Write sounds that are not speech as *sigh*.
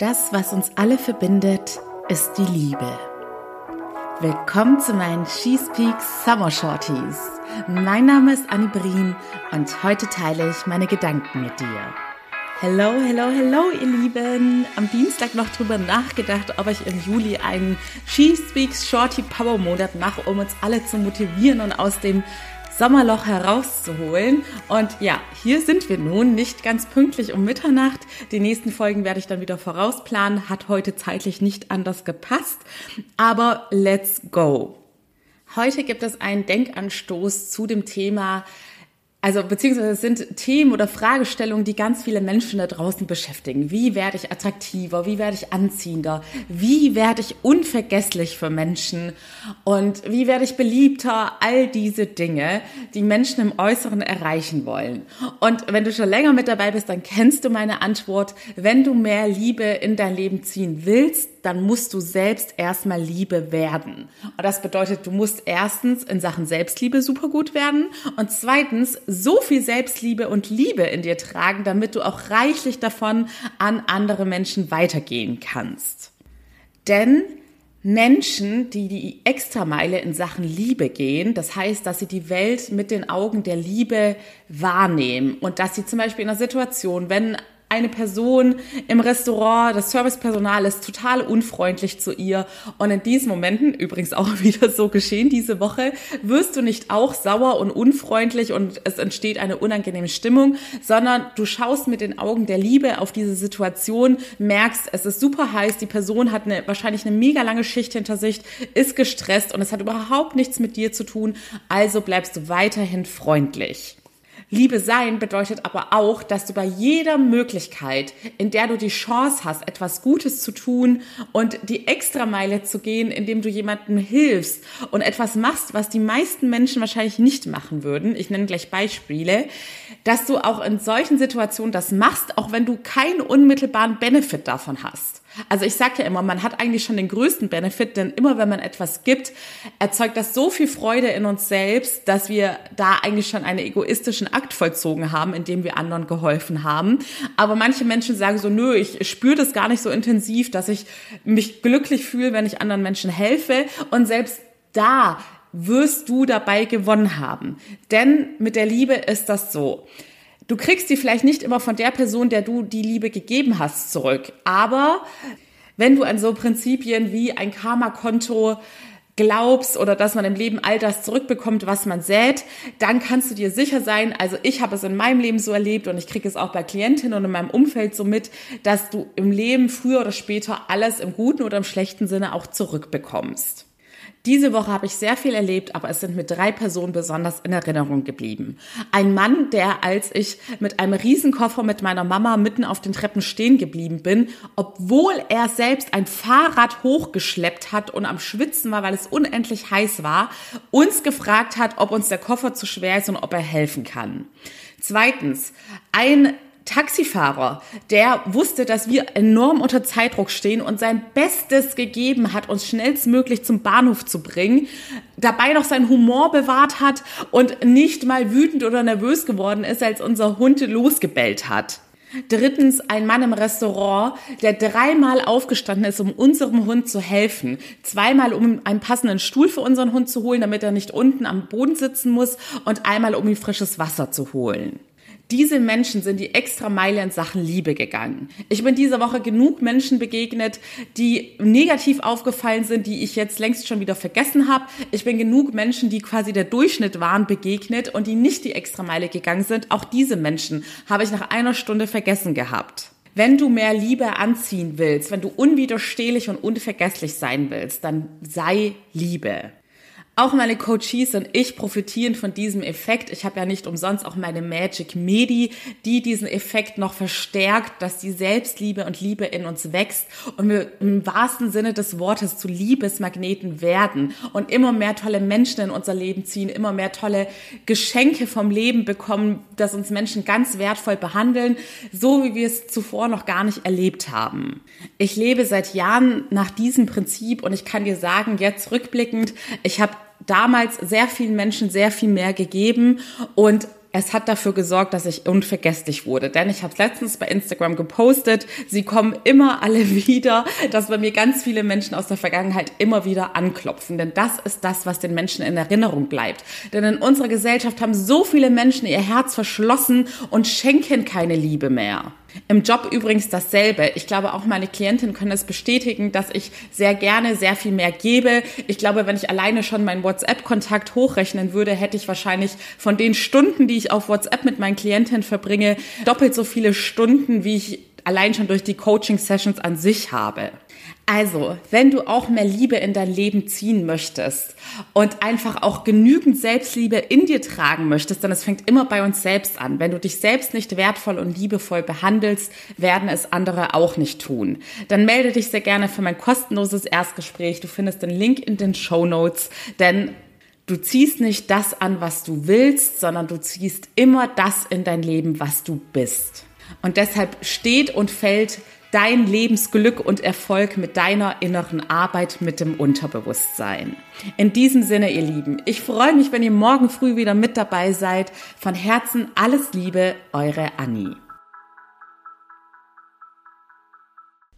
Das, was uns alle verbindet, ist die Liebe. Willkommen zu meinen She Speaks Summer Shorties. Mein Name ist Annie Brien und heute teile ich meine Gedanken mit dir. Hello, hello, hello, ihr Lieben. Am Dienstag noch drüber nachgedacht, ob ich im Juli einen She Speaks Shorty Power Monat mache, um uns alle zu motivieren und aus dem Sommerloch herauszuholen. Und ja, hier sind wir nun, nicht ganz pünktlich um Mitternacht. Die nächsten Folgen werde ich dann wieder vorausplanen. Hat heute zeitlich nicht anders gepasst. Aber let's go. Heute gibt es einen Denkanstoß zu dem Thema also beziehungsweise es sind Themen oder Fragestellungen, die ganz viele Menschen da draußen beschäftigen. Wie werde ich attraktiver? Wie werde ich anziehender? Wie werde ich unvergesslich für Menschen? Und wie werde ich beliebter? All diese Dinge, die Menschen im Äußeren erreichen wollen. Und wenn du schon länger mit dabei bist, dann kennst du meine Antwort. Wenn du mehr Liebe in dein Leben ziehen willst, dann musst du selbst erstmal Liebe werden. Und das bedeutet, du musst erstens in Sachen Selbstliebe super gut werden und zweitens so viel Selbstliebe und Liebe in dir tragen, damit du auch reichlich davon an andere Menschen weitergehen kannst. Denn Menschen, die die Extrameile in Sachen Liebe gehen, das heißt, dass sie die Welt mit den Augen der Liebe wahrnehmen und dass sie zum Beispiel in einer Situation, wenn eine Person im Restaurant, das Servicepersonal ist total unfreundlich zu ihr. Und in diesen Momenten, übrigens auch *laughs* wieder so geschehen diese Woche, wirst du nicht auch sauer und unfreundlich und es entsteht eine unangenehme Stimmung, sondern du schaust mit den Augen der Liebe auf diese Situation, merkst, es ist super heiß, die Person hat eine, wahrscheinlich eine mega lange Schicht hinter sich, ist gestresst und es hat überhaupt nichts mit dir zu tun, also bleibst du weiterhin freundlich. Liebe sein bedeutet aber auch, dass du bei jeder Möglichkeit, in der du die Chance hast, etwas Gutes zu tun und die Extrameile zu gehen, indem du jemandem hilfst und etwas machst, was die meisten Menschen wahrscheinlich nicht machen würden. Ich nenne gleich Beispiele, dass du auch in solchen Situationen das machst, auch wenn du keinen unmittelbaren Benefit davon hast. Also ich sage ja immer, man hat eigentlich schon den größten Benefit, denn immer wenn man etwas gibt, erzeugt das so viel Freude in uns selbst, dass wir da eigentlich schon einen egoistischen Akt vollzogen haben, indem wir anderen geholfen haben. Aber manche Menschen sagen so, nö, ich spüre das gar nicht so intensiv, dass ich mich glücklich fühle, wenn ich anderen Menschen helfe. Und selbst da wirst du dabei gewonnen haben. Denn mit der Liebe ist das so. Du kriegst die vielleicht nicht immer von der Person, der du die Liebe gegeben hast, zurück. Aber wenn du an so Prinzipien wie ein Karma-Konto glaubst oder dass man im Leben all das zurückbekommt, was man sät, dann kannst du dir sicher sein, also ich habe es in meinem Leben so erlebt und ich kriege es auch bei Klientinnen und in meinem Umfeld so mit, dass du im Leben früher oder später alles im guten oder im schlechten Sinne auch zurückbekommst. Diese Woche habe ich sehr viel erlebt, aber es sind mir drei Personen besonders in Erinnerung geblieben. Ein Mann, der, als ich mit einem Riesenkoffer mit meiner Mama mitten auf den Treppen stehen geblieben bin, obwohl er selbst ein Fahrrad hochgeschleppt hat und am Schwitzen war, weil es unendlich heiß war, uns gefragt hat, ob uns der Koffer zu schwer ist und ob er helfen kann. Zweitens, ein Taxifahrer, der wusste, dass wir enorm unter Zeitdruck stehen und sein Bestes gegeben hat, uns schnellstmöglich zum Bahnhof zu bringen, dabei noch seinen Humor bewahrt hat und nicht mal wütend oder nervös geworden ist, als unser Hund losgebellt hat. Drittens, ein Mann im Restaurant, der dreimal aufgestanden ist, um unserem Hund zu helfen. Zweimal, um einen passenden Stuhl für unseren Hund zu holen, damit er nicht unten am Boden sitzen muss. Und einmal, um ihm frisches Wasser zu holen. Diese Menschen sind die extra Meile in Sachen Liebe gegangen. Ich bin diese Woche genug Menschen begegnet, die negativ aufgefallen sind, die ich jetzt längst schon wieder vergessen habe. Ich bin genug Menschen, die quasi der Durchschnitt waren, begegnet und die nicht die extra Meile gegangen sind. Auch diese Menschen habe ich nach einer Stunde vergessen gehabt. Wenn du mehr Liebe anziehen willst, wenn du unwiderstehlich und unvergesslich sein willst, dann sei Liebe. Auch meine Coaches und ich profitieren von diesem Effekt. Ich habe ja nicht umsonst auch meine Magic Medi, die diesen Effekt noch verstärkt, dass die Selbstliebe und Liebe in uns wächst und wir im wahrsten Sinne des Wortes zu Liebesmagneten werden und immer mehr tolle Menschen in unser Leben ziehen, immer mehr tolle Geschenke vom Leben bekommen, dass uns Menschen ganz wertvoll behandeln, so wie wir es zuvor noch gar nicht erlebt haben. Ich lebe seit Jahren nach diesem Prinzip und ich kann dir sagen, jetzt rückblickend, ich habe damals sehr vielen Menschen sehr viel mehr gegeben und es hat dafür gesorgt, dass ich unvergesslich wurde. Denn ich habe letztens bei Instagram gepostet. Sie kommen immer alle *laughs* wieder, dass bei mir ganz viele Menschen aus der Vergangenheit immer wieder anklopfen. Denn das ist das, was den Menschen in Erinnerung bleibt. Denn in unserer Gesellschaft haben so viele Menschen ihr Herz verschlossen und schenken keine Liebe mehr. Im Job übrigens dasselbe. Ich glaube, auch meine Klientinnen können es bestätigen, dass ich sehr gerne sehr viel mehr gebe. Ich glaube, wenn ich alleine schon meinen WhatsApp-Kontakt hochrechnen würde, hätte ich wahrscheinlich von den Stunden, die ich auf WhatsApp mit meinen Klientinnen verbringe, doppelt so viele Stunden, wie ich allein schon durch die Coaching-Sessions an sich habe. Also, wenn du auch mehr Liebe in dein Leben ziehen möchtest und einfach auch genügend Selbstliebe in dir tragen möchtest, dann es fängt immer bei uns selbst an. Wenn du dich selbst nicht wertvoll und liebevoll behandelst, werden es andere auch nicht tun. Dann melde dich sehr gerne für mein kostenloses Erstgespräch. Du findest den Link in den Show Notes, denn Du ziehst nicht das an, was du willst, sondern du ziehst immer das in dein Leben, was du bist. Und deshalb steht und fällt dein Lebensglück und Erfolg mit deiner inneren Arbeit mit dem Unterbewusstsein. In diesem Sinne, ihr Lieben, ich freue mich, wenn ihr morgen früh wieder mit dabei seid. Von Herzen alles Liebe, eure Annie.